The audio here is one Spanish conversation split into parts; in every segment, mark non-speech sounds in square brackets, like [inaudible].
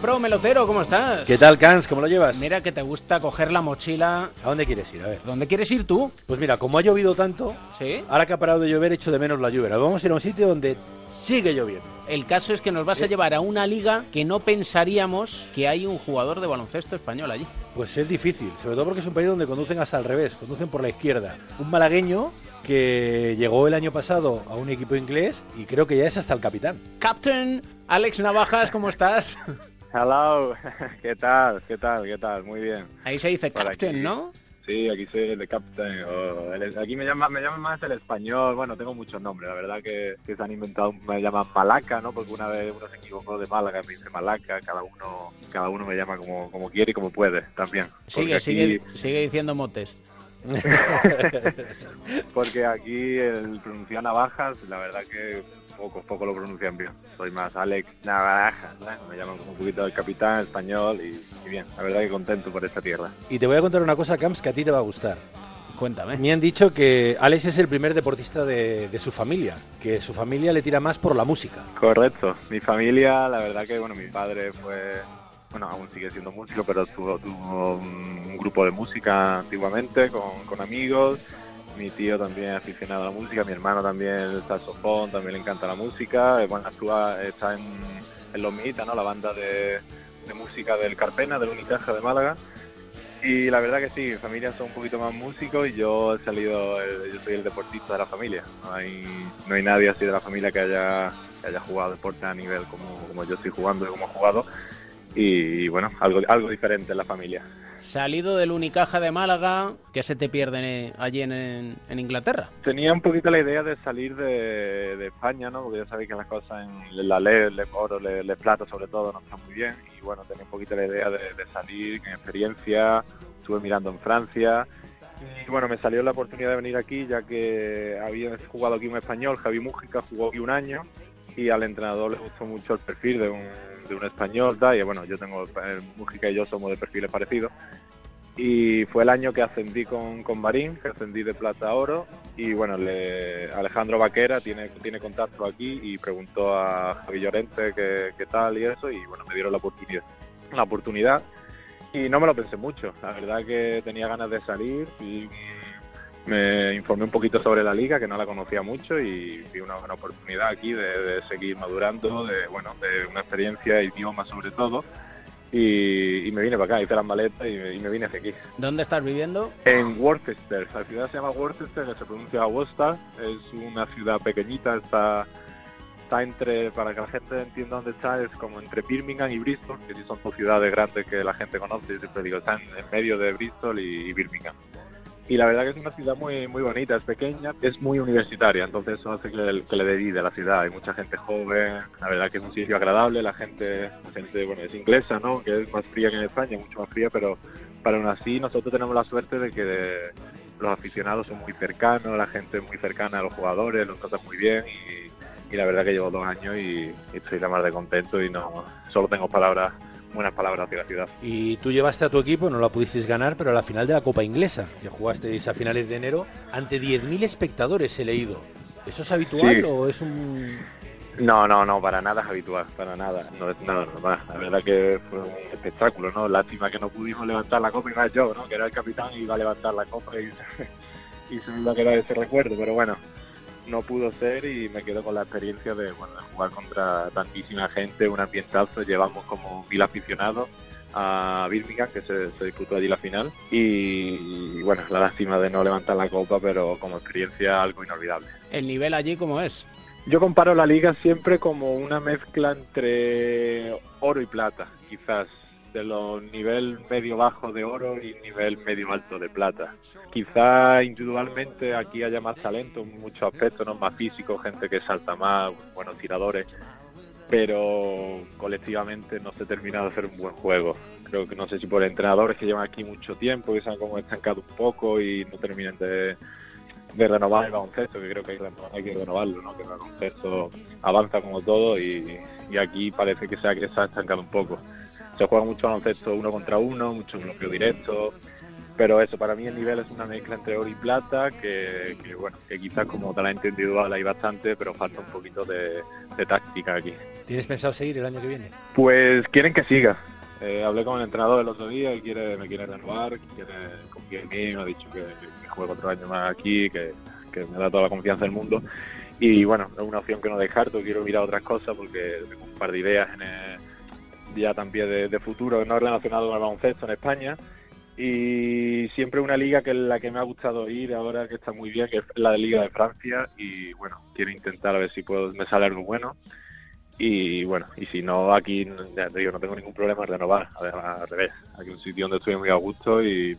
Pro, melotero, ¿cómo estás? ¿Qué tal, Cans? ¿Cómo lo llevas? Mira que te gusta coger la mochila. ¿A dónde quieres ir? A ver. ¿Dónde quieres ir tú? Pues mira, como ha llovido tanto, ¿Sí? ahora que ha parado de llover, echo de menos la lluvia. Vamos a ir a un sitio donde sigue lloviendo. El caso es que nos vas a llevar a una liga que no pensaríamos que hay un jugador de baloncesto español allí. Pues es difícil, sobre todo porque es un país donde conducen hasta al revés, conducen por la izquierda. Un malagueño que llegó el año pasado a un equipo inglés y creo que ya es hasta el capitán. Captain Alex Navajas, ¿cómo estás? [laughs] Hello, [laughs] ¿qué tal? ¿Qué tal? ¿Qué tal? Muy bien. Ahí se dice Por Captain, aquí. ¿no? Sí, aquí soy el de Captain. el- aquí me llaman, me llaman más el español. Bueno, tengo muchos nombres. La verdad que, que se han inventado, me llaman Malaca, ¿no? Porque una vez uno se equivocó de Málaga, me dice Malaca. Cada uno, cada uno me llama como, como quiere y como puede también. Sigue, aquí- sigue, sigue diciendo motes. [laughs] Porque aquí el pronunciar navajas, la verdad que pocos, pocos lo pronuncian bien. Soy más Alex Navajas, ¿no? Me llaman como un poquito el capitán español y, y bien. La verdad que contento por esta tierra. Y te voy a contar una cosa, Camps, que a ti te va a gustar. Cuéntame. Me han dicho que Alex es el primer deportista de, de su familia, que su familia le tira más por la música. Correcto. Mi familia, la verdad que, bueno, mi padre fue, bueno, aún sigue siendo músico, pero tuvo, tuvo un, grupo de música antiguamente con, con amigos. Mi tío también es aficionado a la música, mi hermano también el saxofón, también le encanta la música. Eh, Bueno, actúa, está en, en Los ¿no? La banda de, de música del Carpena, del Unicaja de Málaga. Y la verdad que sí, mi familia son un poquito más músicos y yo he salido, el- yo soy el deportista de la familia. No hay, no hay nadie así de la familia que haya, que haya jugado deporte a nivel como, como yo estoy jugando y como he jugado. Y, bueno, algo, algo diferente en la familia. Salido del Unicaja de Málaga, ¿qué se te pierde allí en, en- en Inglaterra? Tenía un poquito la idea de salir de, de España, ¿no? Porque ya sabéis que las cosas en la ley, le oro, le plata sobre todo, no están muy bien. Y bueno, tenía un poquito la idea de, de salir en experiencia. Estuve mirando en Francia. Y bueno, me salió la oportunidad de venir aquí, ya que había jugado aquí un español, Javi Mújica, jugó aquí un año. Y al entrenador le gustó mucho el perfil de un, de un español. tal, Y bueno, yo tengo, eh, Mújica y yo somos de perfiles parecidos. Y fue el año que ascendí con, con Marín, que ascendí de plata a oro. Y bueno, le, Alejandro Vaquera tiene, tiene contacto aquí y preguntó a Javi Llorente qué, tal y eso. Y bueno, me dieron la oportunidad. La oportunidad. Y no me lo pensé mucho. La verdad que tenía ganas de salir y me informé un poquito sobre la liga, que no la conocía mucho. Y vi una buena oportunidad aquí de, de seguir madurando, de, bueno, de una experiencia, idioma sobre todo. Y, y me vine para acá, hice las maletas y me, y me vine hacia aquí. ¿Dónde estás viviendo? En Worcester, la ciudad se llama Worcester, que se pronuncia Worcester, es una ciudad pequeñita, está, está entre, para que la gente entienda dónde está, es como entre Birmingham y Bristol, que sí son dos ciudades grandes que la gente conoce, yo siempre digo, están en medio de Bristol y, y Birmingham. Y la verdad que es una ciudad muy muy bonita, es pequeña, es muy universitaria, entonces eso hace que le, que le a la ciudad. Hay mucha gente joven, la verdad que es un sitio agradable, la gente, la gente bueno, es inglesa, ¿no? Que es más fría que en España, mucho más fría, pero para aún así nosotros tenemos la suerte de que los aficionados son muy cercanos, la gente es muy cercana a los jugadores, los tratan muy bien y, y la verdad que llevo dos años y, y estoy la más de contento y no solo tengo palabras, buenas palabras hacia la ciudad. Y tú llevaste a tu equipo, no la pudisteis ganar, pero a la final de la Copa Inglesa, que jugasteis a finales de enero, ante 10.000 espectadores he leído. ¿Eso es habitual Sí. o es un...? No, no, no, para nada es habitual, para nada. No es nada normal. La verdad que fue un espectáculo, ¿no? Lástima que no pudimos levantar la copa y más yo, ¿no? Que era el capitán y iba a levantar la copa y, [laughs] y se me iba a quedar ese recuerdo, pero bueno, no pudo ser y me quedo con la experiencia de, bueno, de jugar contra tantísima gente, un ambientazo, llevamos como mil aficionados a Birmingham, que se, se disputó allí la final, y, y bueno, la lástima de no levantar la copa, pero como experiencia algo inolvidable. ¿El nivel allí cómo es? Yo comparo la liga siempre como una mezcla entre oro y plata, quizás de los nivel medio bajo de oro y nivel medio alto de plata. Quizá individualmente aquí haya más talento en muchos aspectos, ¿no? más físico, gente que salta más, buenos tiradores, pero colectivamente no se termina de hacer un buen juego. Creo que no sé si por entrenadores que llevan aquí mucho tiempo, que se han como estancado un poco y no terminan de, de renovar el baloncesto, que creo que hay, que renovarlo, ¿no? que el baloncesto avanza como todo y, y aquí parece que se ha, que se ha estancado un poco. Se juega mucho baloncesto uno contra uno, mucho bloqueo directo pero eso, para mí el nivel es una mezcla entre oro y plata, que, que, bueno, que quizás como talento individual hay bastante, pero falta un poquito de, de táctica aquí. ¿Tienes pensado seguir el año que viene? Pues quieren que siga. Eh, hablé con el entrenador el otro día y quiere, me quiere renovar, quiere confiar en mí, me ha dicho que, que juego otro año más aquí, que, me da toda la confianza del mundo. Y bueno, es una opción que no descarto, quiero mirar otras cosas porque tengo un par de ideas en el, ya también de, de futuro no relacionado con el baloncesto en España. Y siempre una liga que es la que me ha gustado ir ahora que está muy bien que es la de Liga de Francia. Y bueno quiero intentar a ver si puedo me sale algo bueno y bueno y si no aquí ya te digo no tengo ningún problema en renovar además al revés aquí es un sitio donde estoy muy a gusto y,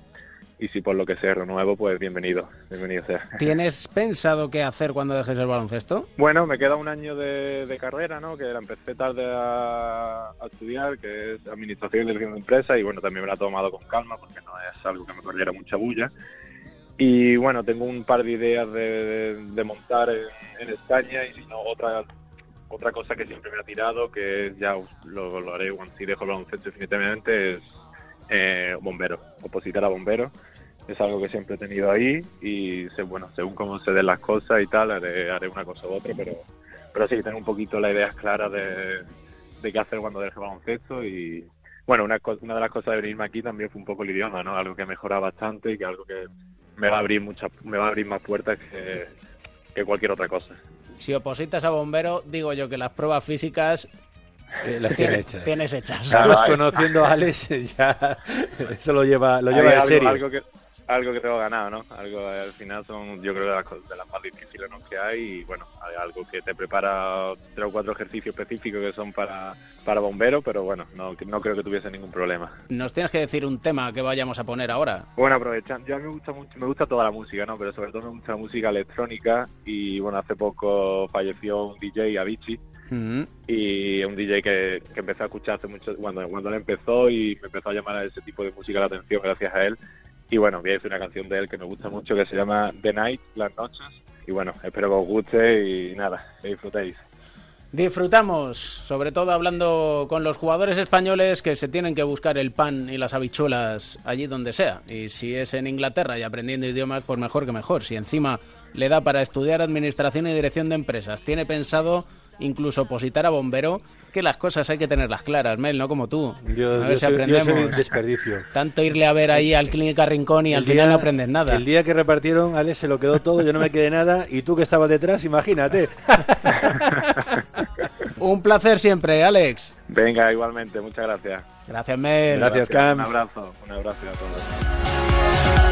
y si por lo que sea renuevo pues bienvenido bienvenido sea [laughs] ¿Tienes pensado qué hacer cuando dejes el baloncesto? Bueno, me queda un año de, de carrera, ¿no? Que la empecé tarde a, a estudiar, que es Administración y Dirección de Empresas, y bueno, también me la he tomado con calma porque no es algo que me corriera mucha bulla. Y bueno, tengo un par de ideas de, de- de montar en, en España y si no, otra otra cosa que siempre me ha tirado, que ya lo, haré cuando si dejo el baloncesto definitivamente, es eh, bombero, opositar a bombero. Es algo que siempre he tenido ahí y bueno, según cómo se den las cosas y tal, haré, una cosa u otra, pero, pero sí, tengo un poquito las ideas claras de, de qué hacer cuando deje baloncesto y bueno, una, una de las cosas de venirme aquí también fue un poco el idioma, ¿no? Algo que mejora bastante y que algo que me va a abrir muchas, me va a abrir más puertas que, que cualquier otra cosa. Si opositas a bombero, digo yo que las pruebas físicas Eh, las tiene tienes, hechas. tienes hechas. Claro, Sabes, hay- conociendo a Alex, [laughs] ya eso lo lleva, lo lleva en algo, serio. algo que algo que tengo ganado, ¿no? Algo al final son, yo creo, de las, de las más difíciles ¿no? que hay y bueno, hay algo que te prepara tres o cuatro ejercicios específicos que son para, para bomberos, pero bueno, no, no creo que tuviese ningún problema. Nos tienes que decir un tema que vayamos a poner ahora. Bueno, aprovechando, yo a mí me gusta mucho, me gusta toda la música, ¿no? Pero sobre todo me gusta la música electrónica y bueno, hace poco falleció un DJ, Avicii, Mm. y un DJ que, que empecé a escuchar hace mucho cuando cuando él empezó y me empezó a llamar a ese tipo de música la atención gracias a él y bueno voy a decir una canción de él que me gusta mucho que se llama The Night las noches. Y bueno espero que os guste y nada que disfrutéis Disfrutamos, sobre todo hablando con los jugadores españoles que se tienen que buscar el pan y las habichuelas allí donde sea. Y si es en Inglaterra y aprendiendo idiomas, pues mejor que mejor. Si encima le da para estudiar administración y dirección de empresas, tiene pensado incluso opositar a bombero, que las cosas hay que tenerlas claras, Mel, no como tú. Yo, a ver si soy, aprendemos. un desperdicio. Tanto irle a ver ahí al Clínica Rincón y al final no aprendes nada. El día que repartieron, Alex se lo quedó todo, yo no me quedé nada, y tú que estabas detrás, imagínate. [laughs] Un placer siempre, Alex. Venga, igualmente, muchas gracias. Gracias, Mel. Gracias, gracias Cam. Un abrazo, un abrazo a todos.